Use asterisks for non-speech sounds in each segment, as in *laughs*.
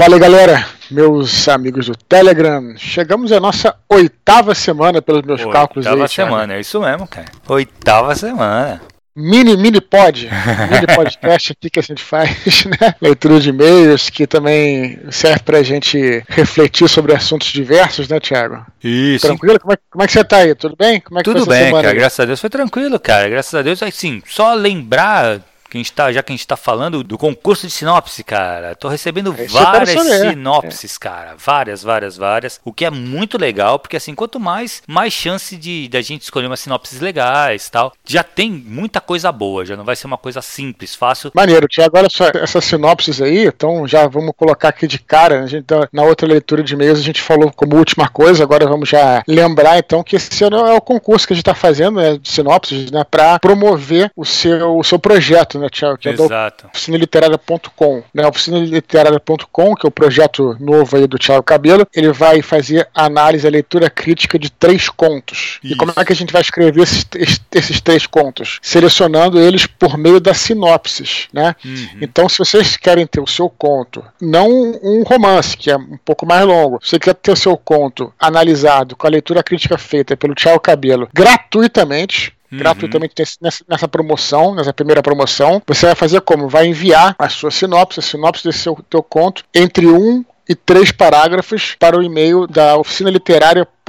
Fala aí, galera, meus amigos do Telegram. Chegamos à nossa oitava semana, pelos meus Oitava cálculos aí. Oitava semana, é isso mesmo, cara. Oitava semana. Mini, mini pod, *laughs* mini podcast aqui que a gente faz, *laughs* né? Leitura de e-mails, que também serve pra gente refletir sobre assuntos diversos, né, Thiago? Isso. Tranquilo? Como é, como é que você tá aí? Tudo bem? Como é que Tudo bem, cara. aí? Graças a Deus foi tranquilo, cara. Graças a Deus, assim, só lembrar que a gente tá, já que a gente tá falando do concurso de sinopse, cara. Tô recebendo É eu quero várias sinopses, cara. Várias, várias, várias. O que é muito legal, porque assim, quanto mais, mais chance de da gente escolher umas sinopses legais e tal. Já tem muita coisa boa, já não vai ser uma coisa simples, fácil. Maneiro, Tiago. Olha só essas sinopses aí, então já vamos colocar aqui de cara. A gente, na outra leitura de e-mails a gente falou como última coisa, agora vamos já lembrar então que esse ano é o concurso que a gente está fazendo, né, de sinopses, né, para promover o seu, o seu projeto, né, Tiago? Que é do Exato. oficinaliterária.com, né? Oficinaliterária.com, que é o projeto novo aí do Thiago Cabelo, ele vai fazer a análise, a leitura crítica de três contos. E Isso. como é que a gente vai escrever esses, esses- três contos? Selecionando eles por meio das sinopses, né? Uhum. Então, se vocês querem ter o seu conto, não um romance, que é um pouco mais longo, se você quer ter o seu conto analisado com a leitura crítica feita pelo Thiago Cabelo gratuitamente, Uhum. gratuitamente nesse- nessa, nessa promoção, nessa primeira promoção, você vai fazer como? Vai enviar a sua sinopse, a sinopse desse seu teu conto, entre um e três parágrafos para o e-mail da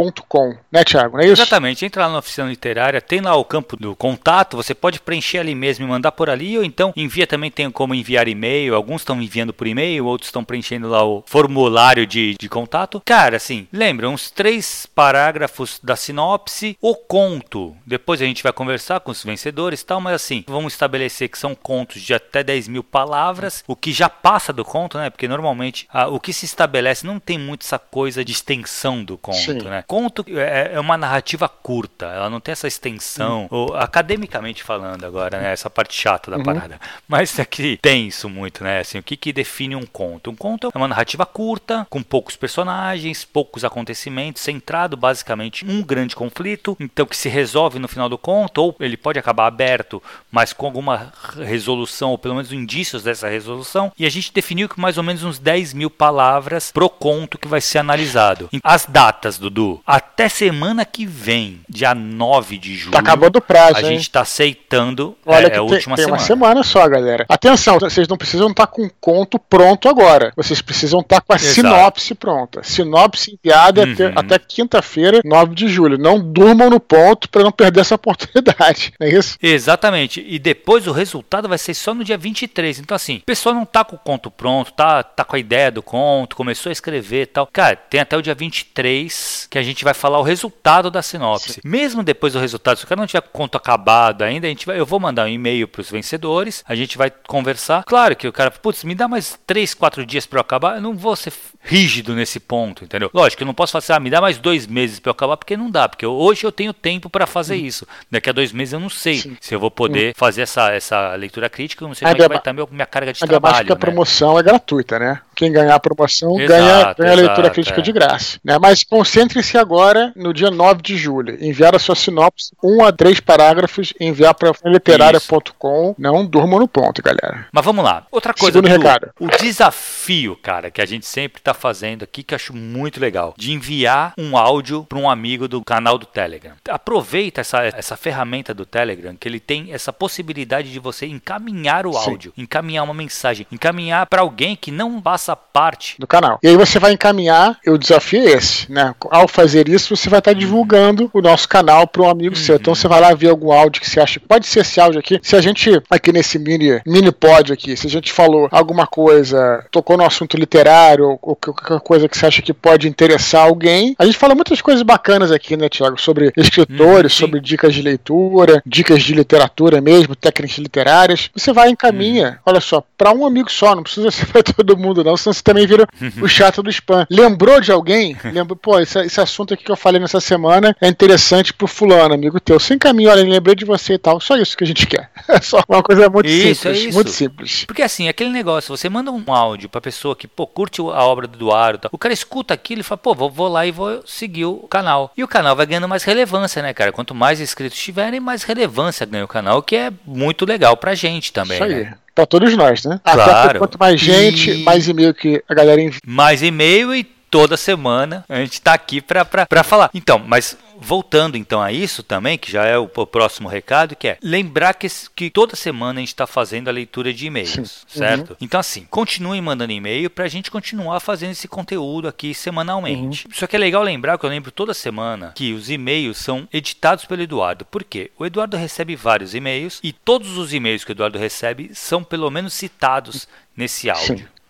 oficinaliterária.com, né, Thiago? Não é isso? Exatamente, entra lá na oficina literária, tem lá o campo do contato, você pode preencher ali mesmo e mandar por ali, ou então envia também, tem como enviar e-mail, alguns estão enviando por e-mail, outros estão preenchendo lá o formulário de, de contato. Cara, assim, lembra, uns três parágrafos da sinopse, o conto, depois a gente vai conversar com os vencedores e tal, mas assim, vamos estabelecer que são contos de até 10 mil palavras, o que já passa do conto, né, porque normalmente ah, o que se estabelece não tem muito essa coisa de extensão do conto, Sim. né? Conto é, é uma narrativa curta, ela não tem essa extensão, ou, academicamente falando agora, né? Essa parte chata da parada. Mas aqui tem isso muito, né? Assim, o que, que define um conto? Um conto é uma narrativa curta, com poucos personagens, poucos acontecimentos, centrado basicamente um grande conflito, então que se resolve no final do conto, ou ele pode acabar aberto, mas com alguma resolução, ou pelo menos indícios dessa resolução. E a gente definiu que mais ou menos uns 10 mil palavras pro conto que vai ser analisado. As datas, Dudu, até semana que vem, dia 9 de julho. Tá acabando o prazo, A hein? gente tá aceitando Olha é, que é a tem, última tem semana. uma semana só, galera. Atenção, vocês não precisam estar com o conto pronto agora. Vocês precisam estar com a Exato. sinopse pronta. Sinopse enviada Uhum. até, até quinta-feira, 9 de julho. Não durmam no ponto para não perder essa *laughs* oportunidade. É isso? Exatamente. E depois o resultado vai ser só no dia 23. Então, assim, o pessoal não tá com o conto pronto, tá, tá com a ideia do conto, começou a escrever e tal. Cara, tem até o dia 23 que a gente vai falar o resultado da sinopse. Mesmo depois do resultado, se o cara não tiver conto acabado ainda, a gente vai, eu vou mandar um e-mail pros vencedores, a gente vai conversar. Claro que o cara, putz, me dá mais 3, 4 dias pra eu acabar. Eu não vou ser rígido nesse ponto, entendeu? Lógico, eu não posso falar assim, ah, me dá mais dois meses pra eu acabar, porque não dá, porque hoje eu tenho tempo pra fazer isso. Daqui a dois meses eu não sei Sim. se eu vou poder fazer essa, essa leitura crítica, eu não sei Ainda como é vai ba- estar meu, minha carga de mais trabalho. que a né? promoção é gratuita, né? Quem ganhar a promoção Exato, ganha, ganha a leitura exato, crítica é. de graça. Né? Mas concentre-se agora no dia 9 de julho. Enviar a sua sinopse, um a três parágrafos, enviar para literária.com. Não durmam no ponto, galera. Mas vamos lá. Outra coisa, Segundo Dudu, recado. o desafio, cara, que a gente sempre tá fazendo aqui, que eu acho muito legal, de enviar um áudio para um amigo do canal do Telegram. Aproveita essa, essa ferramenta do Telegram, que ele tem essa possibilidade de você encaminhar o Sim. áudio, encaminhar uma mensagem, encaminhar para alguém que não faça parte do canal. E aí você vai encaminhar, e o desafio é esse, né? Ao fazer isso, você vai estar divulgando o nosso canal para um amigo seu. Então você vai lá ver algum áudio que você acha que pode ser esse áudio aqui. Se a gente, aqui nesse mini, mini pod aqui, se a gente falou alguma coisa, tocou no assunto literário, ou, ou qualquer coisa que você acha que pode interessar alguém, a gente fala muitas coisas bacanas aqui, né, Tiago? Sobre escritores, Hum, sim. sobre dicas de leitura, dicas de literatura mesmo, técnicas literárias. Você vai e encaminha, olha só, para um amigo só, não precisa *laughs* ser para todo mundo, não, senão você também vira *laughs* o chato do spam. Lembrou de alguém? *laughs* Lembrou, pô, esse, esse assunto aqui que eu falei nessa semana é interessante pro fulano, amigo teu. Você encaminha, olha, lembrei de você e tal. Só isso que a gente quer. *laughs* É só uma coisa muito Isso, é simples. isso. Muito simples. Porque assim, aquele negócio, você manda um áudio pra pessoa que, pô, curte a obra do Eduardo, o cara escuta aquilo e fala, pô, vou, lá e vou seguir o canal. E o canal vai ganhando mais relevância, né, cara? Quanto mais inscritos tiverem, mais relevância ganha o canal, o que é muito legal pra gente também, Isso aí. né? Pra todos nós, né? Claro. Até quanto mais gente, E- mais e-mail que a galera envia. mais e-mail e toda semana a gente tá aqui pra falar. Então, mas voltando então a isso também, que já é o, o próximo recado, que é lembrar que, que toda semana a gente está fazendo a leitura de e-mails, Sim. certo? Então assim, continuem mandando e-mail pra gente continuar fazendo esse conteúdo aqui semanalmente. Só que é legal lembrar que eu lembro toda semana que os e-mails são editados pelo Eduardo. Por quê? O Eduardo recebe vários e-mails e todos os e-mails que o Eduardo recebe são pelo menos citados nesse áudio Sim.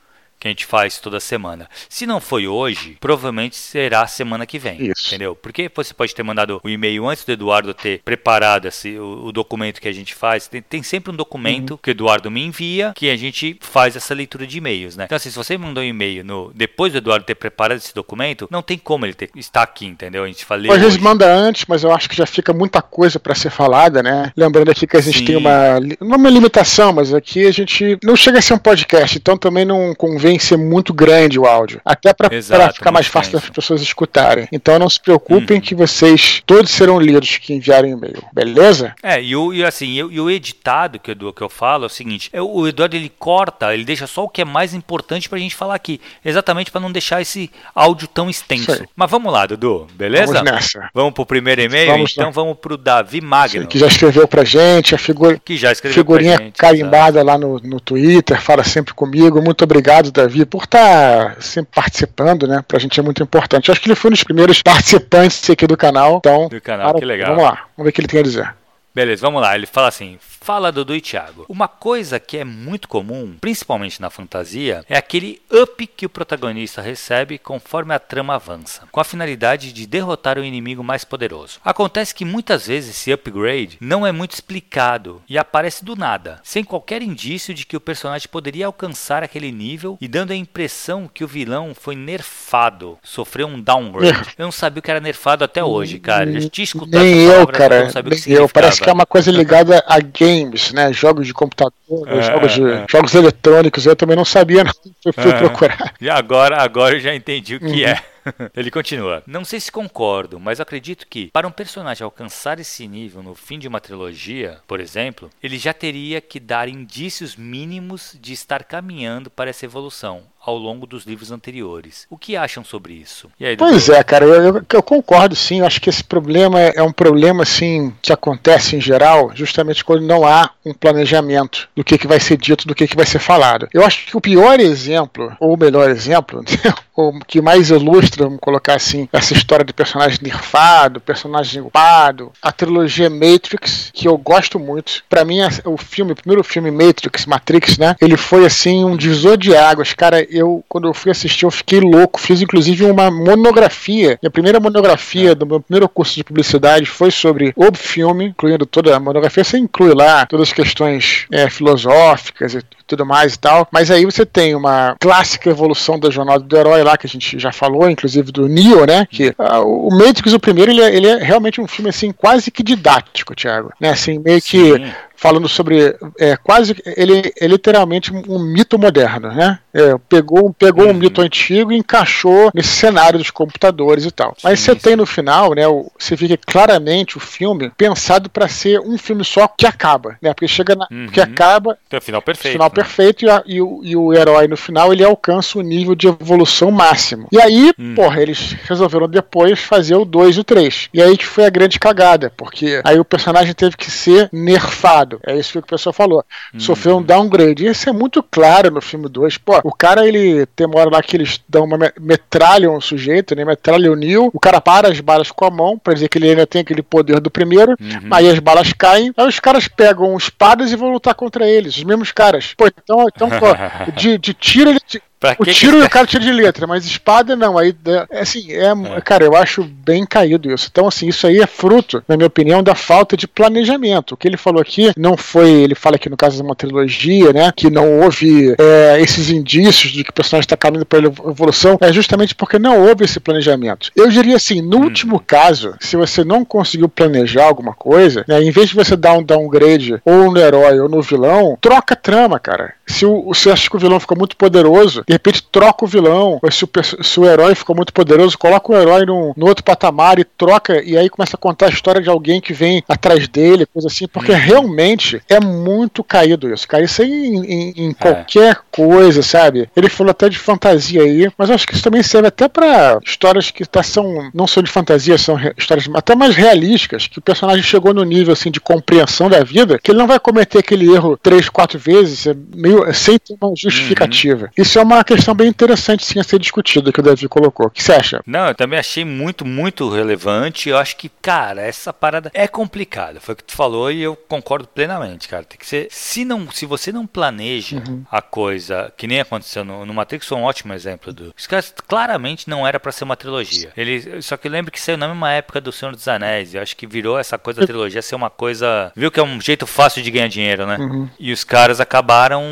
Que a gente faz toda semana. Se não foi hoje, provavelmente será semana que vem. Isso. Entendeu? Porque você pode ter mandado o e-mail antes do Eduardo ter preparado esse, o, o documento que a gente faz. Tem, tem sempre um documento que o Eduardo me envia que a gente faz essa leitura de e-mails, né? Então, assim, se você mandou um e-mail no, depois do Eduardo ter preparado esse documento, não tem como ele ter, estar aqui, entendeu? A gente fala. Às vezes manda antes, mas eu acho que já fica muita coisa pra ser falada, né? Lembrando aqui que a gente Sim. tem uma. é uma limitação, mas aqui a gente não chega a ser um podcast, então também não convém ser muito grande o áudio. Até pra ficar mais fácil das pessoas escutarem. Então não se preocupem Uhum. que vocês todos serão lidos que enviarem e-mail, beleza? É, e o, e assim, e, o- editado que, eu que eu falo é o seguinte: é, o Eduardo ele corta, ele deixa só o que é mais importante pra gente falar aqui, exatamente pra não deixar esse áudio tão extenso. Mas vamos lá, Dudu, beleza? Vamos nessa. Vamos pro primeiro e-mail? Vamos então lá. vamos pro Davi Magno, Que já escreveu pra gente, a figura. que já escreveu Figurinha gente. carimbada lá no, no Twitter, fala sempre comigo. Muito obrigado, Davi, por estar sempre participando, né? Pra gente é muito importante. Eu acho que ele foi um dos primeiros participantes aqui do canal. Então, Do canal, que legal. Vamos lá, vamos ver o que ele tem a dizer. Beleza, vamos lá. Ele fala assim: Fala Dudu e Thiago. Uma coisa que é muito comum, principalmente na fantasia, é aquele up que o protagonista recebe conforme a trama avança, com a finalidade de derrotar o inimigo mais poderoso. Acontece que muitas vezes esse upgrade não é muito explicado e aparece do nada, sem qualquer indício de que o personagem poderia alcançar aquele nível e dando a impressão que o vilão foi nerfado, sofreu um downgrade. Eu não sabia o que era nerfado até hoje, cara. Eu tinha escutado Nem eu, cara. não sabia o que Nem eu. Parece significava. que é uma coisa ligada a games, né? Jogos de computador, É, jogos, de, é. jogos eletrônicos. Eu também não sabia, não. Eu fui É. procurar. E agora, agora eu já entendi o que Uhum. é. *laughs* Ele continua. Não sei se concordo, mas acredito que para um personagem alcançar esse nível no fim de uma trilogia, por exemplo, ele já teria que dar indícios mínimos de estar caminhando para essa evolução ao longo dos livros anteriores. O que acham sobre isso? Aí, Pois é, cara, eu, eu- eu concordo sim. Eu acho que esse problema é é um problema assim que acontece em geral, justamente quando não há um planejamento do que, que vai ser dito, do que, que vai ser falado. Eu acho que o pior exemplo, ou o melhor exemplo, *laughs* o que mais ilustra, vamos colocar assim, essa história de personagem nerfado, personagem upado, a trilogia Matrix, que eu gosto muito. Pra mim, o filme, o primeiro filme Matrix, Matrix, né? Ele foi assim um divisor de águas. Cara, eu quando eu fui assistir, eu fiquei louco. Fiz inclusive uma monografia. Minha primeira monografia do meu primeiro curso de publicidade foi sobre o filme, incluindo toda a monografia. Você inclui lá todas as questões é, filosóficas e tudo mais e tal. Mas aí você tem uma clássica evolução da jornada do herói lá, que a gente já falou, inclusive do Neo, né? Que ah, o Matrix, o primeiro, ele é, ele é realmente um filme assim, quase que didático, Thiago. Né? Assim, meio que Sim. Falando sobre é, quase ele é literalmente um mito moderno, né? É, pegou pegou um Uhum. mito antigo e encaixou nesse cenário dos computadores e tal. Mas Sim, você sim. tem no final, né? o- Você vê que claramente o filme pensado para ser um filme só que acaba, né? Porque chega na, Uhum. que acaba Tem o final perfeito. final né? perfeito e, a- e o, e o herói no final ele alcança o nível de evolução máximo. E aí, Hum. porra, eles resolveram depois fazer o 2 e o 3. E aí que foi a grande cagada, porque aí o personagem teve que ser nerfado. É isso que o pessoal falou. Hum. Sofreu um downgrade. E isso é muito claro no filme 2. Pô, o cara, ele tem uma hora lá que eles dão uma me- metralham o sujeito, né? Metralham o Neil. O cara para as balas com a mão, pra dizer que ele ainda tem aquele poder do primeiro. Uhum. Aí as balas caem, aí os caras pegam espadas e vão lutar contra eles, os mesmos caras. Pô, então, então pô, *laughs* de, de tiro ele. Pra O que que tiro esse- o cara tira de letra, mas espada não. Aí, dá- é assim, é, cara, eu acho bem caído isso. Então, assim, isso aí é fruto, na minha opinião, da falta de planejamento. O que ele falou aqui não foi, ele fala aqui no caso de uma trilogia, né, que não houve é, esses indícios de que o personagem está caminhando para evolução, é justamente porque não houve esse planejamento. Eu diria assim, no último caso, se você não conseguiu planejar alguma coisa, né, em vez de você dar um downgrade ou no herói ou no vilão, troca trama, cara. Se o, você acha que o vilão ficou muito poderoso, de repente troca o vilão. Ou se o, se o herói ficou muito poderoso, coloca o herói no, no outro patamar e troca, e aí começa a contar a história de alguém que vem atrás dele, coisa assim, porque uhum. realmente é muito caído isso, cara. Isso aí em, em, em é. qualquer coisa, sabe? Ele falou até de fantasia aí, mas acho que isso também serve até para histórias que tá, são, não são de fantasia, são histórias até mais realísticas, que o personagem chegou no nível assim de compreensão da vida, que ele não vai cometer aquele erro três, quatro vezes, é meio sem ter uma justificativa. Uhum. Isso é uma questão bem interessante sim a ser discutida que o Davi colocou. O que você acha? Não, eu também achei muito, muito relevante. Eu acho que, cara, essa parada é complicada. Foi o que tu falou e eu concordo plenamente, cara. Tem que ser. Se, não, se você não planeja uhum. a coisa, que nem aconteceu no, no Matrix, foi um ótimo exemplo do. Os caras claramente não era para ser uma trilogia. Ele, só que lembro que saiu na mesma época do Senhor dos Anéis. Eu acho que virou essa coisa da trilogia ser uma coisa. Viu que é um jeito fácil de ganhar dinheiro, né? Uhum. E os caras acabaram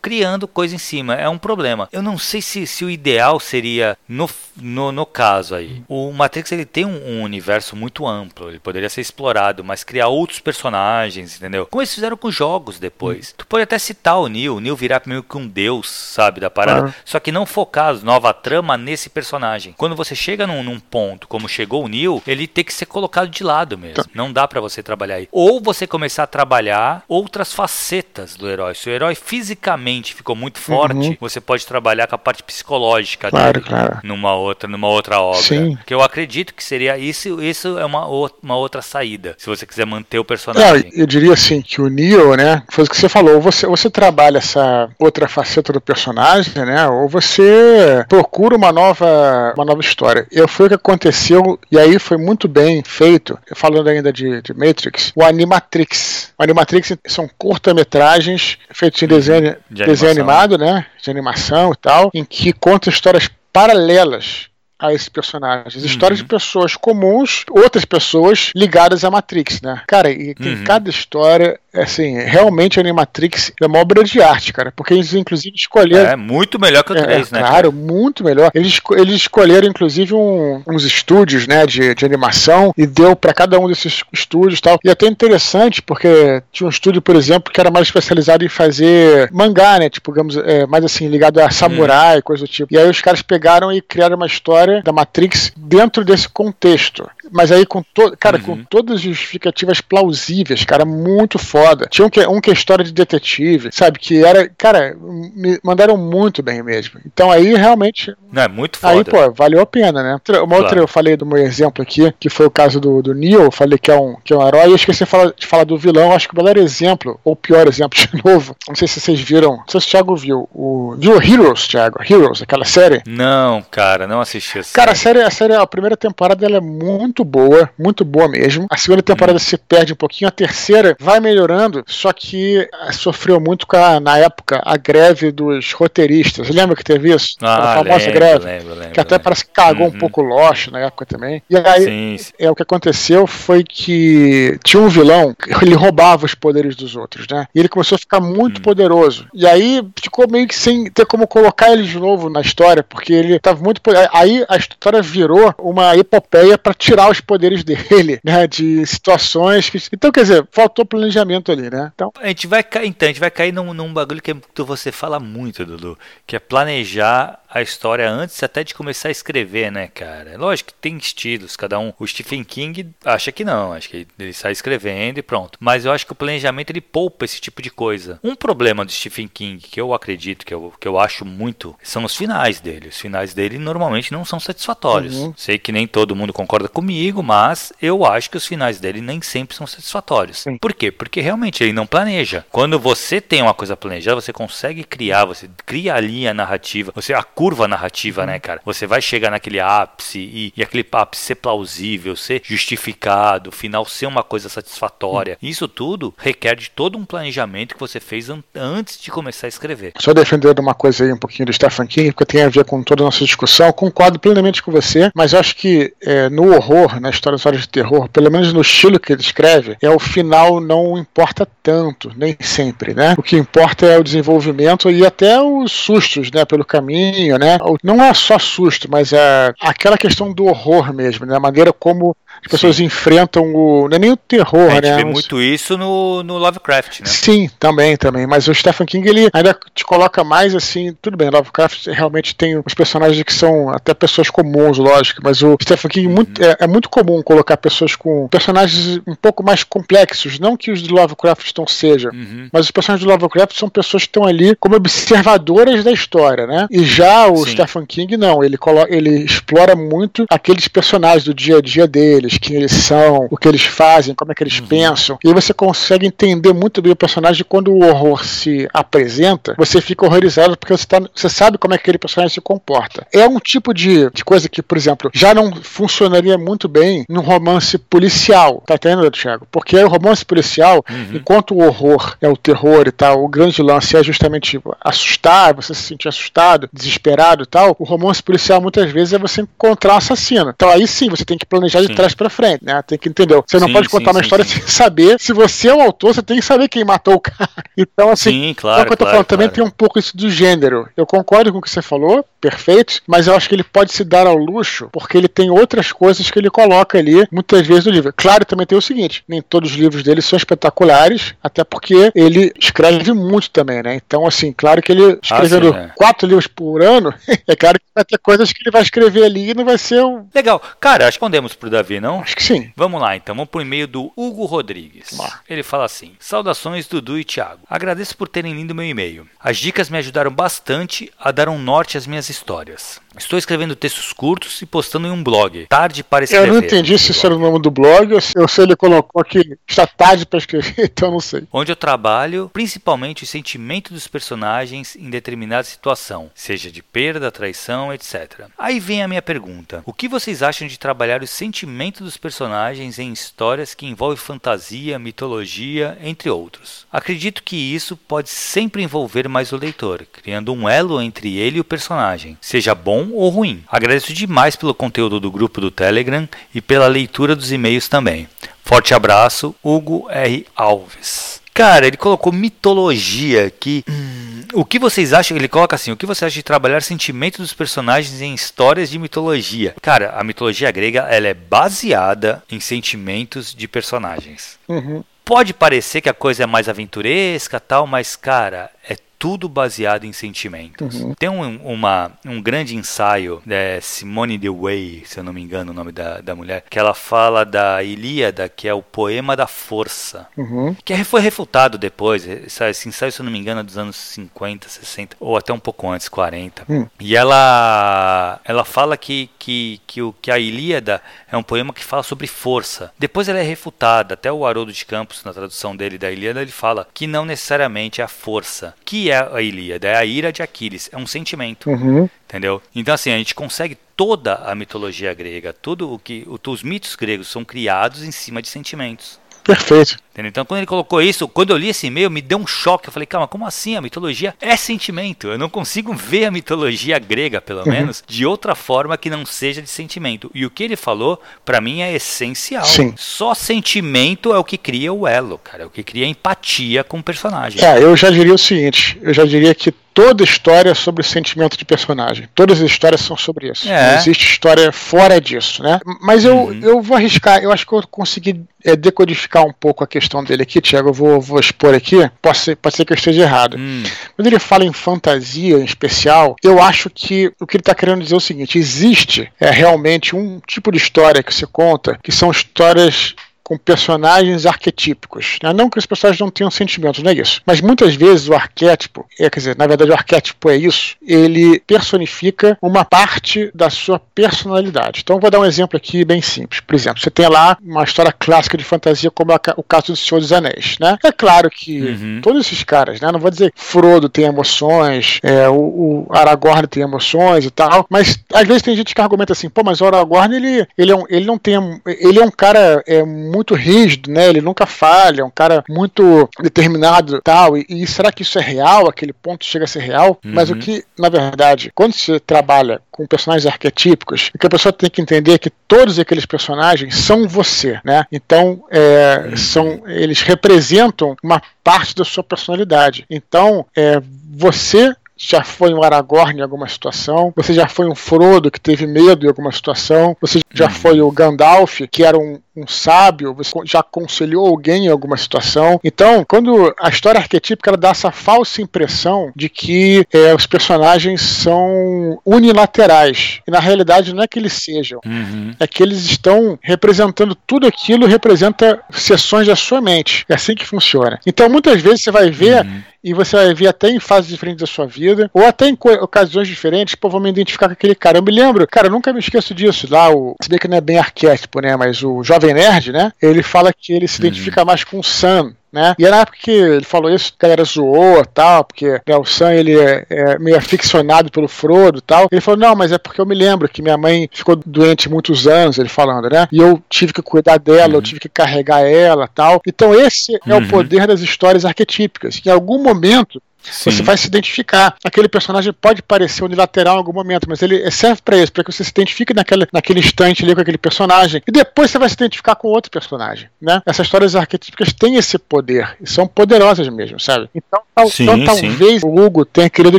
criando coisa em cima. É um problema. Eu não sei se, se o ideal seria, no, no, no caso aí, o Matrix ele tem um, um, universo muito amplo. Ele poderia ser explorado, mas criar outros personagens, entendeu? Como eles fizeram com jogos depois. Uhum. Tu pode até citar o Neo, o Neo virar meio que um deus, sabe, da parada. Só que não focar nova trama nesse personagem. Quando você chega num, num ponto, como chegou o Neo, ele tem que ser colocado de lado mesmo. Tá. Não dá para você trabalhar aí. Ou você começar a trabalhar outras facetas do herói. Se o herói fisicamente ficou muito forte, uhum. você pode trabalhar com a parte psicológica claro, dele claro. numa outra, numa outra obra. Sim. Que eu acredito que seria isso, isso é uma, uma outra saída, se você quiser manter o personagem. eu diria assim que o Neo, né, foi o que você falou, você você trabalha essa outra faceta do personagem, né, ou você procura uma nova uma nova história. Eu foi o que aconteceu e aí foi muito bem feito. Falando ainda de, de Matrix, o Animatrix. O Animatrix são curta-metragens feitos em desenho, de desenho animado, né? De animação e tal, em que conta histórias paralelas a esses personagens. Uhum. Histórias de pessoas comuns, outras pessoas ligadas à Matrix, né? Cara, e tem uhum. cada história assim, realmente a Animatrix é uma obra de arte, cara, porque eles inclusive escolheram... É, muito melhor que o 3, é, né? Claro, muito melhor. Eles, eles escolheram inclusive um, uns estúdios, né, de, de animação e deu para cada um desses estúdios e tal. E é até interessante porque tinha um estúdio, por exemplo, que era mais especializado em fazer mangá, né, tipo, digamos, é, mais assim, ligado a samurai, hum. coisa do tipo. E aí os caras pegaram e criaram uma história da Matrix dentro desse contexto. Mas aí com todo, cara, uhum. com todas as justificativas plausíveis, cara, muito foda. Tinha um que, um que é história de detetive, sabe? Que era, cara, me mandaram muito bem mesmo. Então aí realmente. Não, é muito foda. Aí, pô, valeu a pena, né? Uma claro. outra eu falei do meu exemplo aqui, que foi o caso do, do Neo, eu falei que é um, que é um herói, e eu esqueci de falar, de falar do vilão, acho que o melhor exemplo, ou pior exemplo *laughs* de novo, não sei se vocês viram, não sei se o Thiago viu, o, viu Heroes, Thiago? Heroes, aquela série? Não, cara, não assisti essa Cara, a série, a série, a primeira temporada ela é muito muito boa, muito boa mesmo. A segunda temporada hum. se perde um pouquinho, a terceira vai melhorando, só que eh, sofreu muito com a, na época a greve dos roteiristas. Lembra que teve isso? Ah, a famosa lembro, greve. Lembro, lembro, que até parece que cagou uhum. um pouco Lost na época também. E aí, sim, sim. É, o que aconteceu foi que tinha um vilão, ele roubava os poderes dos outros, né? E ele começou a ficar muito hum. poderoso. E aí ficou meio que sem ter como colocar ele de novo na história, porque ele estava muito. Aí a história virou uma epopeia para tirar os poderes dele, *laughs* né? De situações que. Então, quer dizer, faltou planejamento ali, né? Então. A gente vai cair, então, a gente vai cair num, num bagulho que você fala muito, Dudu, que é planejar a história antes até de começar a escrever, né, cara? Lógico que tem estilos, cada um. O Stephen King acha que não, acho que ele sai escrevendo e pronto. Mas eu acho que o planejamento ele poupa esse tipo de coisa. Um problema do Stephen King que eu acredito, que eu, que eu acho muito, são os finais dele. Os finais dele normalmente não são satisfatórios. Uhum. Sei que nem todo mundo concorda comigo, mas eu acho que os finais dele nem sempre são satisfatórios. Sim. Por quê? Porque realmente ele não planeja. Quando você tem uma coisa planejada, você consegue criar, você cria ali a narrativa, você acusa curva narrativa, uhum. né, cara? Você vai chegar naquele ápice e, e, aquele ápice ser plausível, ser justificado, o final ser uma coisa satisfatória. Uhum. Isso tudo requer de todo um planejamento que você fez an antes de começar a escrever. Só defendendo uma coisa aí um pouquinho do Stephen King, porque tem a ver com toda a nossa discussão, concordo plenamente com você, mas acho que é, no horror, na história das de terror, pelo menos no estilo que ele escreve, é o final não importa tanto, nem sempre, né? O que importa é o desenvolvimento e até os sustos, né, pelo caminho sustinho, né? Não é só susto, mas é aquela questão do horror mesmo, né? A maneira como as pessoas Sim. enfrentam o. Não é nem o terror, a gente né? vê muito isso no, no Lovecraft, né? Sim, também, também. Mas o Stephen King, ele ainda te coloca mais assim. Tudo bem, Lovecraft realmente tem os personagens que são até pessoas comuns, lógico. Mas o Stephen King uhum. muito, é, é, muito comum colocar pessoas com personagens um pouco mais complexos. Não que os de Lovecraft não sejam, uhum. mas os personagens do Lovecraft são pessoas que estão ali como observadoras da história, né? E já o Sim. Stephen King, não. Ele, coloca, ele explora muito aqueles personagens do dia a dia deles quem eles são, o que eles fazem, como é que eles uhum. pensam. E você consegue entender muito bem o personagem quando o horror se apresenta, você fica horrorizado porque você, tá, você sabe como é que aquele personagem se comporta. É um tipo de, de coisa que, por exemplo, já não funcionaria muito bem num romance policial, tá entendendo, Thiago? Porque o romance policial, uhum. enquanto o horror é o terror e tal, o grande lance é justamente tipo, assustar, você se sentir assustado, desesperado e tal, o romance policial muitas vezes é você encontrar assassino. Então aí sim, você tem que planejar de trás para frente, né? Tem que entender. Você não sim, pode contar sim, uma história sim. sem saber. Se você é o autor, você tem que saber quem matou o cara. *laughs* Então, assim, sim, claro, é o que eu tô claro, falando. Claro. Também tem um pouco isso do gênero. Eu concordo com o que você falou, perfeito, mas eu acho que ele pode se dar ao luxo porque ele tem outras coisas que ele coloca ali, muitas vezes no livro. Claro, também tem o seguinte: nem todos os livros dele são espetaculares, até porque ele escreve muito também, né? Então, assim, claro que ele escrevendo ah, sim, é. quatro livros por ano, *laughs* é claro que vai ter coisas que ele vai escrever ali e não vai ser um. Legal. Cara, respondemos pro Davi, não? Acho que sim. Vamos lá, então. Vamos pro e-mail do Hugo Rodrigues. Ele fala assim: Saudações, Dudu e Thiago. Agradeço por terem lido meu e-mail. As dicas me ajudaram bastante a dar um norte às minhas histórias. Estou escrevendo textos curtos e postando em um blog. Tarde para escrever. Eu não entendi se isso era o nome do blog ou se, ou se ele colocou aqui está tarde para escrever, *laughs* então não sei. Onde eu trabalho, principalmente o sentimento dos personagens em determinada situação, seja de perda, traição, etc. Aí vem a minha pergunta: o que vocês acham de trabalhar o sentimento dos personagens em histórias que envolvem fantasia, mitologia, entre outros? Acredito que isso pode sempre envolver mais o leitor, criando um elo entre ele e o personagem, seja bom ou ruim. Agradeço demais pelo conteúdo do grupo do Telegram e pela leitura dos e-mails também. Forte abraço, Hugo R. Alves. Cara, ele colocou mitologia aqui. Hum, o que vocês acham? Ele coloca assim: o que você acha de trabalhar sentimentos dos personagens em histórias de mitologia? Cara, a mitologia grega ela é baseada em sentimentos de personagens. Uhum. Pode parecer que a coisa é mais aventuresca tal, mas cara, é tudo baseado em sentimentos. Uhum. Tem um, uma, um grande ensaio é, Simone de Way, se eu não me engano o nome da, da mulher, que ela fala da Ilíada, que é o poema da força, uhum. que foi refutado depois. Esse ensaio, se eu não me engano, é dos anos 50, 60, ou até um pouco antes, 40. Uhum. E ela, ela fala que, que, que, o, que a Ilíada é um poema que fala sobre força. Depois ela é refutada, até o Haroldo de Campos, na tradução dele da Ilíada, ele fala que não necessariamente é a força, que é a Ilíada? É a ira de Aquiles, é um sentimento. Uhum. Entendeu? Então, assim, a gente consegue toda a mitologia grega, tudo o que. Os mitos gregos são criados em cima de sentimentos. Perfeito. Entendeu? Então, quando ele colocou isso, quando eu li esse e-mail, me deu um choque. Eu falei, calma, como assim? A mitologia é sentimento. Eu não consigo ver a mitologia grega, pelo uhum. menos, de outra forma que não seja de sentimento. E o que ele falou, para mim, é essencial. Sim. Só sentimento é o que cria o elo, cara. É o que cria empatia com o personagem. É, eu já diria o seguinte: eu já diria que toda história é sobre sentimento de personagem. Todas as histórias são sobre isso. É. Não existe história fora disso, né? Mas eu, uhum. eu vou arriscar, eu acho que eu consegui é, decodificar um pouco a questão dele aqui, Tiago. Eu vou, vou expor aqui. Pode ser, pode ser que eu esteja errado. Hum. Quando ele fala em fantasia em especial, eu acho que o que ele está querendo dizer é o seguinte: existe é, realmente um tipo de história que se conta que são histórias com personagens arquetípicos. Né? Não que os personagens não tenham sentimentos, não é isso. Mas muitas vezes o arquétipo, é, quer dizer, na verdade o arquétipo é isso, ele personifica uma parte da sua personalidade. Então vou dar um exemplo aqui bem simples. Por exemplo, você tem lá uma história clássica de fantasia como a, o caso do Senhor dos Anéis. Né? É claro que uhum. todos esses caras, né? não vou dizer Frodo tem emoções, é, o, o, Aragorn tem emoções e tal, mas às vezes tem gente que argumenta assim, pô, mas o Aragorn ele, ele, é um, ele não tem. Ele é um cara é, muito rígido, né? Ele nunca falha, é um cara muito determinado tal. E, e será que isso é real? Aquele ponto chega a ser real? Uhum. Mas o que, na verdade, quando você trabalha com personagens arquetípicos, o que a pessoa tem que entender é que todos aqueles personagens são você, né? Então, é, uhum. são, eles representam uma parte da sua personalidade. Então, é, você já foi um Aragorn em alguma situação, você já foi um Frodo que teve medo em alguma situação, você já uhum. foi o Gandalf, que era um, um sábio, você já aconselhou alguém em alguma situação. Então, quando a história arquetípica ela dá essa falsa impressão de que é, os personagens são unilaterais. E na realidade não é que eles sejam, uhum. é que eles estão representando tudo aquilo, representa seções da sua mente. É assim que funciona. Então, muitas vezes você vai ver. Uhum e você vai ver até em fases diferentes da sua vida, ou até em ocasiões diferentes, pô, vou me identificar com aquele cara. Eu me lembro, cara, eu nunca me esqueço disso. Lá, o, se bem que não é bem arquétipo, né? Mas o Jovem Nerd, né? Ele fala que ele se uhum. identifica mais com o Sam, né? E na época que ele falou isso, a galera zoou tal, porque né, o Sam ele é, é, meio aficionado pelo Frodo tal. Ele falou, não, mas é porque eu me lembro que minha mãe ficou doente muitos anos, ele falando, né? E eu tive que cuidar dela, uhum. eu tive que carregar ela tal. Então esse uhum. é o uhum. poder das histórias arquetípicas. Em algum momento Sim. Você vai se identificar. Aquele personagem pode parecer unilateral em algum momento, mas ele serve para isso, para que você se identifique naquele, naquele instante ali com aquele personagem. E depois você vai se identificar com outro personagem. Né? Essas histórias arquetípicas têm esse poder. E são poderosas mesmo, sabe? Então, tal, sim, então talvez sim. o Hugo tenha querido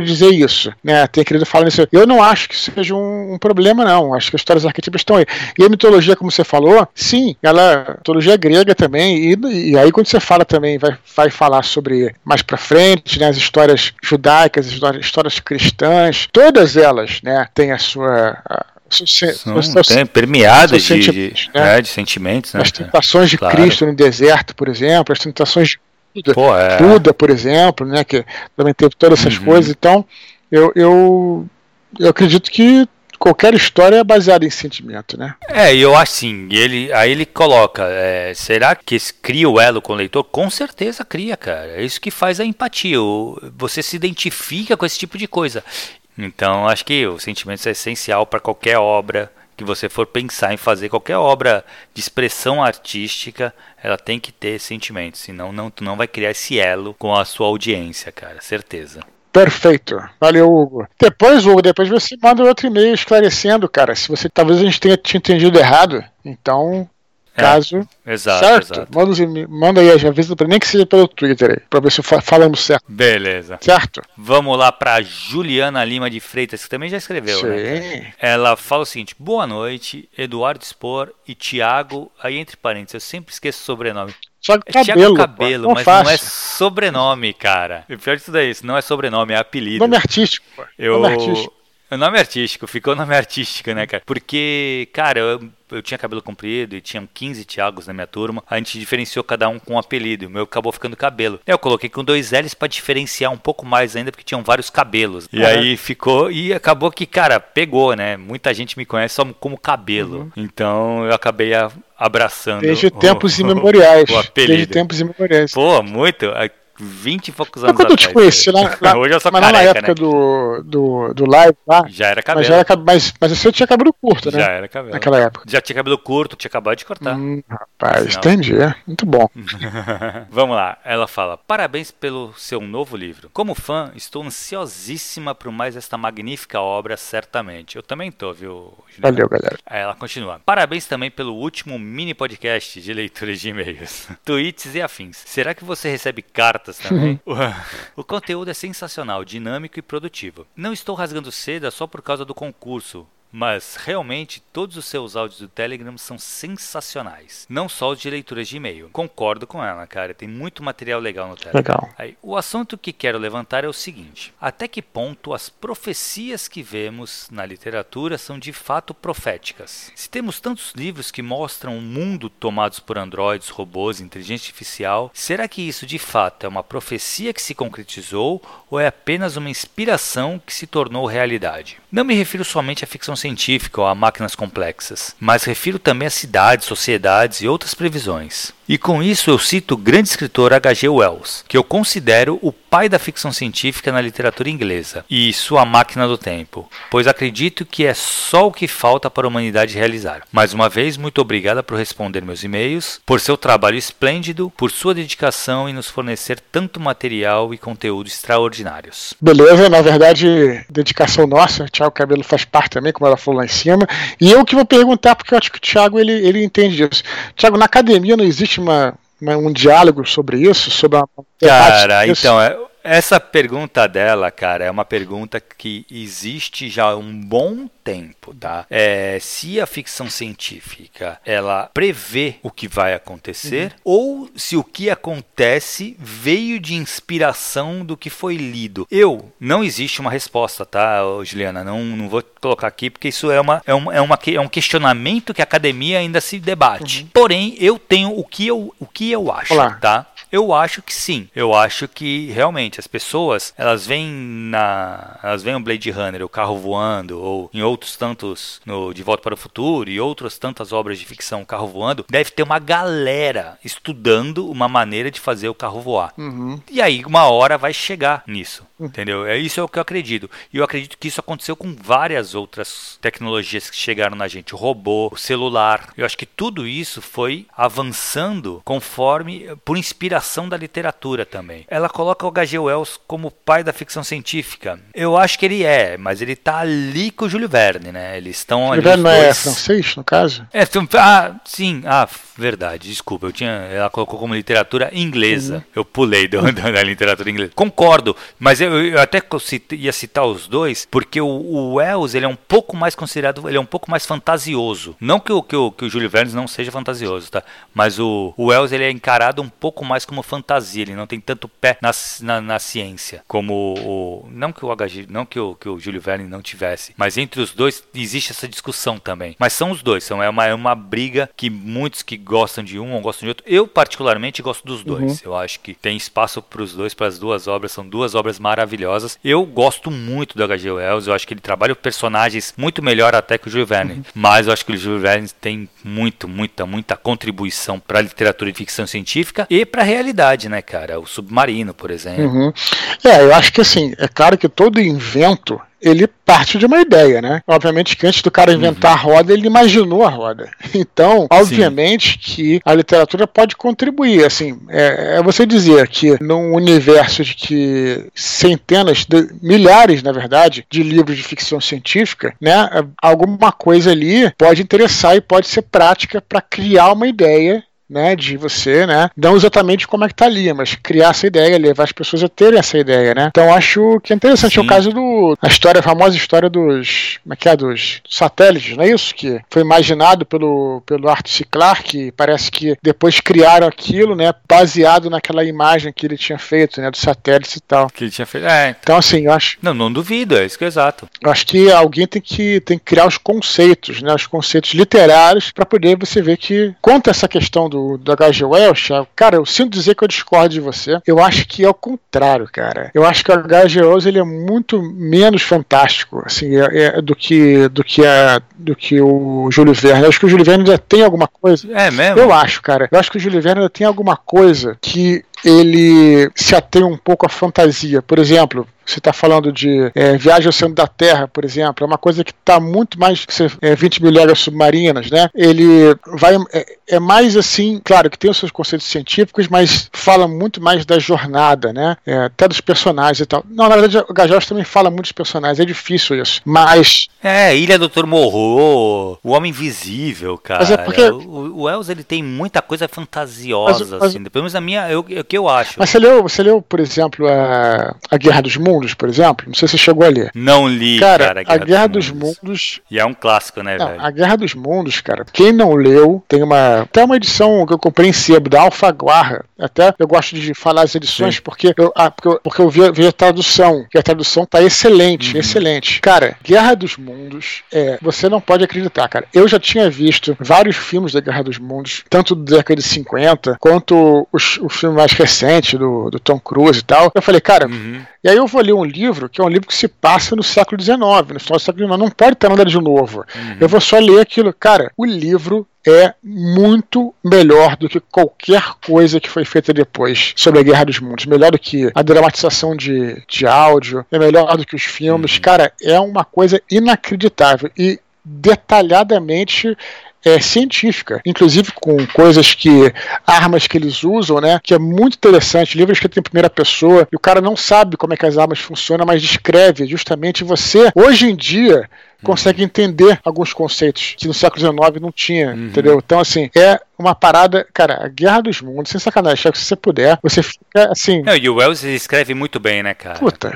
dizer isso. Né? Tenha querido falar isso. Eu não acho que seja um, um, problema, não. Acho que as histórias arquetípicas estão aí. E a mitologia, como você falou, sim, ela é mitologia grega também. E, e aí, quando você fala também, vai, vai falar sobre mais pra frente, né? As histórias judaicas, histórias, histórias cristãs, todas elas né, têm a sua. A, são, tem, permeadas de, de, né? é, de, sentimentos. Né? As tentações de claro. Cristo no deserto, por exemplo, as tentações de Buda, Pô, é. Buda, por exemplo, né, que também teve todas essas uhum. coisas. Então, eu, eu, eu acredito que qualquer história é baseada em sentimento, né? É, e eu acho assim, ele, aí ele coloca, é, será que cria o elo com o leitor? Com certeza cria, cara. É isso que faz a empatia. Você se identifica com esse tipo de coisa. Então, acho que o sentimento é essencial para qualquer obra que você for pensar em fazer, qualquer obra de expressão artística, ela tem que ter sentimento, senão não, tu não vai criar esse elo com a sua audiência, cara, certeza. Perfeito. Valeu, Hugo. Depois, Hugo, depois você manda outro e-mail esclarecendo, cara. Se você talvez a gente tenha te entendido errado. Então, é, caso. exato, certo? Exato. Manda, manda aí, avisa pra nem que seja pelo Twitter aí, pra ver se falamos certo. Beleza. Certo? Vamos lá pra Juliana Lima de Freitas, que também já escreveu, né, Sim. né? Ela fala o seguinte: boa noite, Eduardo Spor e Tiago, aí entre parênteses, eu sempre esqueço o sobrenome. Thiago é Cabelo. Cabelo, mas fácil. não é sobrenome, cara. O pior de tudo é isso, não é sobrenome, é apelido. Nome artístico, pô. Eu... Nome artístico. O nome artístico, ficou nome artístico, né, cara? Porque, cara, eu, eu tinha cabelo comprido e tinham 15 Thiagos na minha turma. A gente diferenciou cada um com um apelido. O meu acabou ficando cabelo. Eu coloquei com dois L's para diferenciar um pouco mais ainda, porque tinham vários cabelos. E aí ficou. E acabou que, cara, pegou, né? Muita gente me conhece só como cabelo. Uhum. Então eu acabei abraçando. Desde o, tempos *laughs* imemoriais. O apelido. Desde tempos imemoriais. Pô, muito. 20 e poucos anos quando atrás. eu te conheci lá *laughs* Hoje eu sou mas careca, na época né? do, do, do live lá. Já era cabelo. Mas, já era, mas, mas você tinha cabelo curto, né? Já era cabelo. Naquela época. Já tinha cabelo curto, tinha acabado de cortar. Hum, rapaz, entendi. Muito bom. *laughs* Vamos lá. Ela fala: Parabéns pelo seu novo livro. Como fã, estou ansiosíssima por mais esta magnífica obra, certamente. Eu também tô, viu, Juliana? Valeu, galera. Ela continua. Parabéns também pelo último mini podcast de leitura de e-mails, *laughs* tweets e afins. Será que você recebe cartas? Também. o conteúdo é sensacional, dinâmico e produtivo. Não estou rasgando seda só por causa do concurso, mas realmente todos os seus áudios do Telegram são sensacionais. Não só os de leituras de e-mail. Concordo com ela, cara. Tem muito material legal no Telegram. Legal. Aí, o assunto que quero levantar é o seguinte: até que ponto as profecias que vemos na literatura são de fato proféticas? Se temos tantos livros que mostram um mundo tomados por androides, robôs, inteligência artificial, será que isso de fato é uma profecia que se concretizou ou é apenas uma inspiração que se tornou realidade? Não me refiro somente à ficção científica ou a máquinas complexas, mas refiro também a cidades, sociedades e outras previsões. E com isso eu cito o grande escritor H.G. Wells, que eu considero o pai da ficção científica na literatura inglesa, e sua máquina do tempo, pois acredito que é só o que falta para a humanidade realizar. Mais uma vez, muito obrigada por responder meus e-mails, por seu trabalho esplêndido, por sua dedicação e nos fornecer tanto material e conteúdo extraordinários. Beleza, na verdade, dedicação nossa, Thiago Cabelo faz parte também, como ela falou lá em cima, e eu que vou perguntar, porque eu acho que o Thiago ele, ele entende disso. Thiago, na academia não existe uma, um diálogo sobre isso? Sobre Cara, então, é, essa pergunta dela, cara, é uma pergunta que existe já há um bom tempo, tá? É, se a ficção científica ela prevê o que vai acontecer uhum. ou se o que acontece veio de inspiração do que foi lido. Eu não existe uma resposta, tá, Juliana? Não, não vou colocar aqui porque isso é uma é, uma, é, uma, é um questionamento que a academia ainda se debate. Uhum. Porém, eu tenho o que eu o que eu acho, Olá. tá? Eu acho que sim. Eu acho que realmente as pessoas, elas veem na, elas veem o Blade Runner, o carro voando, ou em outros tantos no De Volta para o Futuro e outras tantas obras de ficção, carro voando, deve ter uma galera estudando uma maneira de fazer o carro voar. Uhum. E aí uma hora vai chegar nisso. Entendeu? É isso é o que eu acredito. E eu acredito que isso aconteceu com várias outras tecnologias que chegaram na gente, o robô, o celular. Eu acho que tudo isso foi avançando conforme por inspiração da literatura também. Ela coloca o H.G. Wells como pai da ficção científica. Eu acho que ele é, mas ele tá ali com o Júlio Verne, né? Eles estão ali. Júlio Verne não é francês, no caso? É, ah, sim, ah, verdade, desculpa, eu tinha, ela colocou como literatura inglesa. Uhum. Eu pulei *laughs* da literatura inglesa. Concordo, mas eu eu, até ia citar os dois, porque o, o, Wells ele é um pouco mais considerado, ele é um pouco mais fantasioso. Não que o, que o, que o Júlio Verne não seja fantasioso, tá? Mas o, o Wells ele é encarado um pouco mais como fantasia, ele não tem tanto pé na, na, na ciência como o. Não que o HG, não que o, que o Júlio Verne não tivesse, mas entre os dois existe essa discussão também. Mas são os dois, são, é, uma, é uma briga que muitos que gostam de um ou gostam de outro. Eu, particularmente, gosto dos dois. Uhum. Eu acho que tem espaço para os dois, para as duas obras, são duas obras maravilhosas maravilhosas. Eu gosto muito do H.G. Wells, eu acho que ele trabalha personagens muito melhor até que o Jules Verne. Uhum. Mas eu acho que o Jules Verne tem muito, muita, muita contribuição para a literatura de ficção científica e para a realidade, né, cara? O Submarino, por exemplo. Uhum. É, eu acho que assim, é claro que todo invento ele parte de uma ideia, né? Obviamente que antes do cara inventar uhum. a roda, ele imaginou a roda. *laughs* Então, obviamente Sim. que a literatura pode contribuir. Assim, é, é, você dizer que num universo de que centenas, de, milhares, na verdade, de livros de ficção científica, né? Alguma coisa ali pode interessar e pode ser prática para criar uma ideia né, de você, né, não exatamente como é que tá ali, mas criar essa ideia, levar as pessoas a terem essa ideia, né. Então acho que é interessante Sim. é o caso do a história, a famosa história dos, como é que é, dos satélites, não é isso que foi imaginado pelo pelo Arthur C. Clarke, parece que depois criaram aquilo, né, baseado naquela imagem que ele tinha feito, né, dos satélites e tal. Que ele tinha feito. É, então. então assim, eu acho. Não, não duvido, é isso que é exato. Eu acho que alguém tem que tem que criar os conceitos, né, os conceitos literários para poder você ver que conta essa questão do do, do H.G. Wells, cara, eu sinto dizer que eu discordo de você. Eu acho que é o contrário, cara. Eu acho que o H.G. Wells ele é muito menos fantástico, assim, é, é, do que do que a, do que o Júlio Verne. Eu acho que o Júlio Verne ainda tem alguma coisa. É mesmo? Eu acho, cara. Eu acho que o Júlio Verne ainda tem alguma coisa que ele se atém um pouco à fantasia. Por exemplo, você está falando de é, viagem ao centro da Terra, por exemplo, é uma coisa que está muito mais é, 20 mil léguas submarinas, né? Ele vai é, é, mais assim, claro que tem os seus conceitos científicos, mas fala muito mais da jornada, né? É, até dos personagens e tal. Não, na verdade, o Gajos também fala muito dos personagens, é difícil isso. Mas. É, Ilha do Dr. Morro, O Homem Invisível, cara. Mas é porque... O, o Elza ele tem muita coisa fantasiosa, mas, mas... assim. Pelo menos a minha, eu, o que eu acho. Mas você leu, você leu por exemplo, a, a Guerra dos Mundos? Mundos, por exemplo. Não sei se você chegou a ler. Não li, cara. cara a Guerra, a Guerra dos, dos mundos. mundos. E é um clássico, né, velho? A Guerra dos Mundos, cara. Quem não leu, tem uma. Até uma edição que eu comprei em sebo, da Alfaguarra. Até eu gosto de falar as edições Sim. porque eu, ah, porque eu, porque eu vi, vi, a tradução. E a tradução tá excelente, uhum. excelente. Cara, Guerra dos Mundos, é, você não pode acreditar, cara. Eu já tinha visto vários filmes da Guerra dos Mundos, tanto da década de 50, quanto os, o filme mais recente do, do Tom Cruise e tal. Eu falei, cara, uhum. e aí eu vou ler um livro que é um livro que se passa no século XIX, no final do século XIX. Não pode ter nada de novo. Uhum. Eu vou só ler aquilo. Cara, o livro é muito melhor do que qualquer coisa que foi feita depois sobre a Guerra dos Mundos. Melhor do que a dramatização de, de áudio, é melhor do que os filmes. Uhum. Cara, é uma coisa inacreditável. E detalhadamente é, científica, inclusive com coisas que armas que eles usam, né? Que é muito interessante. Livros que tem primeira pessoa e o cara não sabe como é que as armas funcionam, mas descreve justamente você hoje em dia consegue entender alguns conceitos que no século XIX não tinha, uhum. entendeu? Então, assim, é uma parada, cara, a Guerra dos Mundos, sem sacanagem, se você puder, você fica assim. Não, e o Wells escreve muito bem, né, cara? Puta,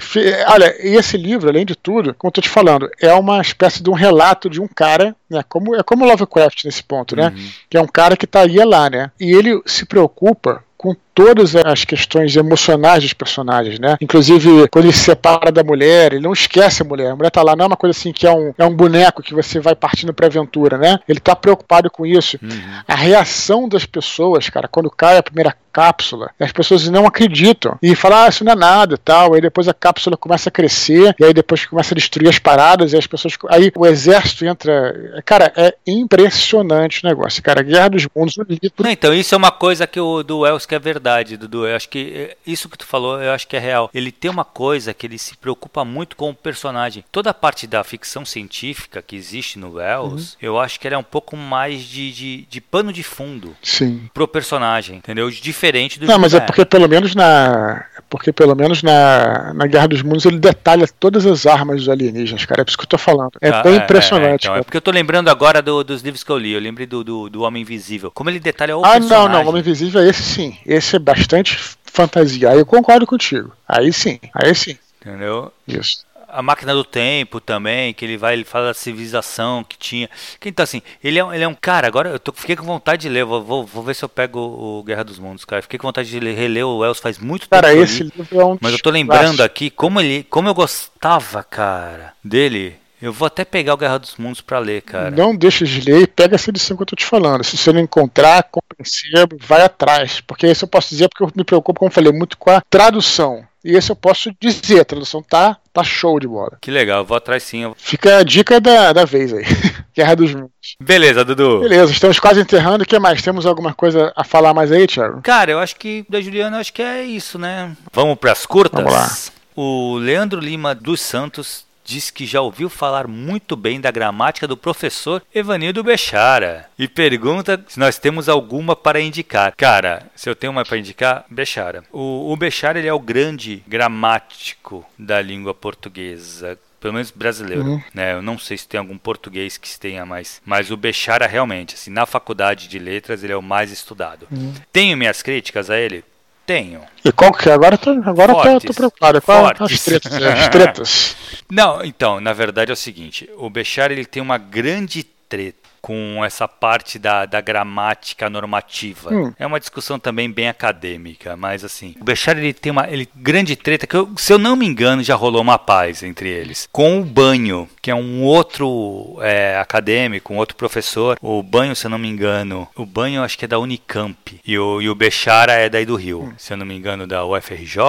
olha, e esse livro, além de tudo, como eu tô te falando, é uma espécie de um relato de um cara, né? Como, é como Lovecraft nesse ponto, né? Uhum. Que é um cara que estaria lá, né? E ele se preocupa com todas as questões emocionais dos personagens, né? Inclusive, quando ele se separa da mulher, ele não esquece a mulher. A mulher tá lá, não é uma coisa assim que é um, é um boneco que você vai partindo pra aventura, né? Ele tá preocupado com isso. Uhum. A reação das pessoas, cara, quando cai a primeira cápsula, as pessoas não acreditam e falam, ah, isso não é nada e tal. Aí depois a cápsula começa a crescer, e aí depois começa a destruir as paradas, e as pessoas. Aí o exército entra. Cara, é impressionante o negócio, cara. Guerra dos Mundos. Não, então, isso é uma coisa que o do Wells que é verdade, Dudu. Eu acho que é, isso que tu falou, eu acho que é real. Ele tem uma coisa que ele se preocupa muito com o personagem. Toda a parte da ficção científica que existe no Wells, uhum. eu acho que ela é um pouco mais de, de, de pano de fundo Sim. pro personagem, entendeu? De diferente do Não, mas é porque pelo menos na. Porque pelo menos na, na Guerra dos Mundos ele detalha todas as armas dos alienígenas, cara. É por isso que eu tô falando. É ah, bem é, impressionante. É, então, é, porque eu tô lembrando agora do, dos livros que eu li. Eu lembrei do, do, do Homem Invisível. Como ele detalha o Ah, personagem. não, não. O Homem Invisível é esse sim. Esse é bastante fantasia. Aí eu concordo contigo. Aí sim. Aí sim. Entendeu? Isso a máquina do tempo também, que ele vai, ele fala da civilização que tinha. Então, assim, ele é, ele é um cara, agora eu tô, fiquei com vontade de ler, vou, vou, vou ver se eu pego o, Guerra dos Mundos, cara. Fiquei com vontade de ler, reler o Wells faz muito cara, tempo. Cara, esse li, livro é um Mas eu tô lembrando aqui como ele, como eu gostava, cara, dele. Eu vou até pegar o Guerra dos Mundos para ler, cara. Não deixa de ler e pega essa edição que eu tô te falando. Se você não encontrar, compreensível, vai atrás. Porque isso eu posso dizer porque eu me preocupo, como eu falei, muito com a tradução. E esse eu posso dizer, a tradução tá, tá show de bola. Que legal, vou atrás sim. Fica a dica da, da vez aí. *laughs* Guerra dos Mundos. Beleza, Dudu. Beleza, estamos quase enterrando. O que mais? Temos alguma coisa a falar mais aí, Thiago? Cara, eu acho que da Juliana, acho que é isso, né? Vamos pras curtas? Vamos lá. O Leandro Lima dos Santos diz que já ouviu falar muito bem da gramática do professor Evanildo Bechara e pergunta se nós temos alguma para indicar. Cara, se eu tenho uma para indicar, Bechara. O, o Bechara ele é o grande gramático da língua portuguesa pelo menos brasileiro, uhum. né? Eu não sei se tem algum português que tenha mais, mas o Bechara realmente, assim, na faculdade de letras ele é o mais estudado. Uhum. Tenho minhas críticas a ele, tenho. E qual que é? Agora, tô, agora Fortes. tô, tô preocupado. Qual as tretas, *laughs* as tretas? Não, então, na verdade é o seguinte. O Bechar ele tem uma grande treta com essa parte da, da gramática normativa. Hum. É uma discussão também bem acadêmica, mas assim, o Bechar ele tem uma ele, grande treta que, eu, se eu não me engano, já rolou uma paz entre eles. Com o Banho, que é um outro é, acadêmico, um outro professor. O Banho, se eu não me engano, o Banho acho que é da Unicamp e o, e o Bechara é daí do Rio, hum. se eu não me engano, da UFRJ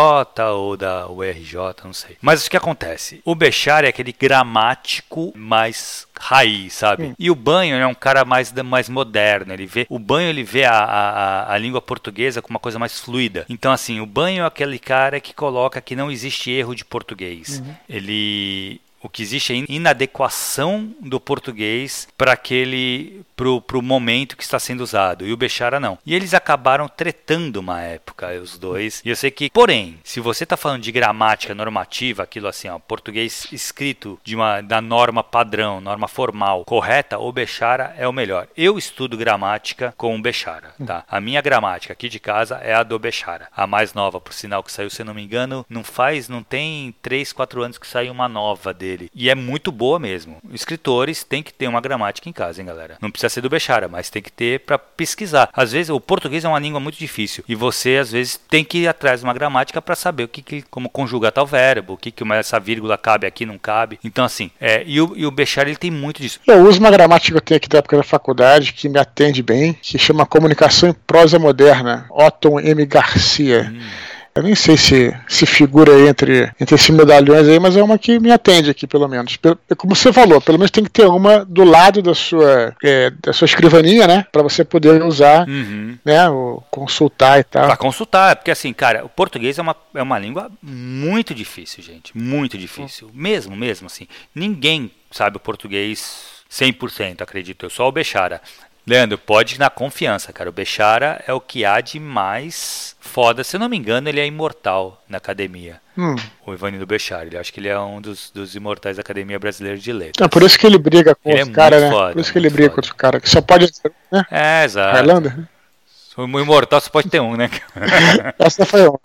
ou da URJ, não sei. Mas o que acontece? O Bechara é aquele gramático mais raiz, sabe? Hum. E o Banho é um cara mais, mais moderno. Ele vê o Banho ele vê a, a, a língua portuguesa como uma coisa mais fluida. Então assim, o Banho é aquele cara que coloca que não existe erro de português. Uhum. Ele o que existe é inadequação do português para aquele pro, pro momento que está sendo usado e o Bechara não. E eles acabaram tretando uma época os dois. E eu sei que, porém, se você está falando de gramática normativa, aquilo assim, ó, português escrito de uma da norma padrão, norma formal correta, o Bechara é o melhor. Eu estudo gramática com o Bechara, tá? A minha gramática aqui de casa é a do Bechara. A mais nova, por sinal que saiu, se eu não me engano, não faz, não tem 3, 4 anos que saiu uma nova dele dele. E é muito boa mesmo. Escritores têm que ter uma gramática em casa, hein, galera? Não precisa ser do Bechara, mas tem que ter para pesquisar. Às vezes, o português é uma língua muito difícil e você, às vezes, tem que ir atrás de uma gramática para saber o que, que, como conjugar tal verbo, o que, que essa vírgula cabe aqui, não cabe. Então, assim, é, e, o, e o Bechara, ele tem muito disso. Eu uso uma gramática que eu tenho aqui da época da faculdade que me atende bem, que chama Comunicação em Prosa Moderna, Otton M. Garcia. Hum. Eu nem sei se se figura entre, entre esses medalhões aí, mas é uma que me atende aqui, pelo menos. Como você falou, pelo menos tem que ter uma do lado da sua, é, da sua escrivaninha, né? Para você poder usar, uhum. né? O, consultar e tal. Pra consultar, porque assim, cara, o português é uma, é uma língua muito difícil, gente. Muito difícil. Mesmo, mesmo, assim. Ninguém sabe o português 100%, acredito eu. Só o Bechara Leandro, pode na confiança, cara. O Bechara é o que há de mais foda. Se eu não me engano, ele é imortal na academia. Hum. O Ivanildo Bechara. Ele acho que ele é um dos, dos imortais da Academia Brasileira de Letras. É por isso que ele briga com ele os é caras, né? Foda, por isso que ele briga foda. com os caras. Que só pode ser, né? É, exato. Highlander? O imortal só pode ter um, né? *laughs* Essa foi um.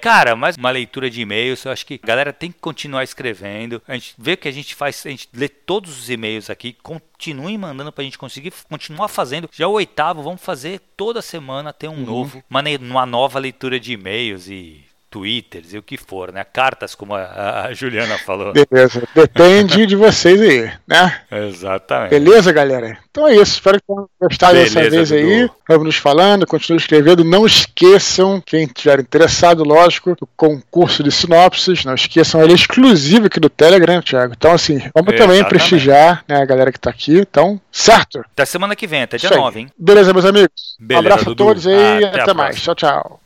Cara, mas uma leitura de e-mails, eu acho que a galera tem que continuar escrevendo. A gente vê que a gente faz, a gente lê todos os e-mails aqui, continuem mandando pra gente conseguir continuar fazendo. Já o oitavo, vamos fazer toda semana ter um uhum. novo, uma, uma nova leitura de e-mails e twitters e o que for, né? Cartas, como a, a Juliana falou. Beleza, depende de vocês aí, né? Exatamente. Beleza, galera? Então é isso, espero que tenham gostado Beleza, dessa vez Dudu. aí. Vamos nos falando, continue escrevendo. Não esqueçam, quem estiver interessado, lógico, do concurso de sinopses, não esqueçam, ele é exclusivo aqui do Telegram, Thiago. Então, assim, vamos Exatamente. também prestigiar né, a galera que tá aqui. Então, certo? Até semana que vem, até dia 9, hein? Beleza, meus amigos. Beleza, um abraço Dudu. a todos aí e até, até mais. Tchau, tchau.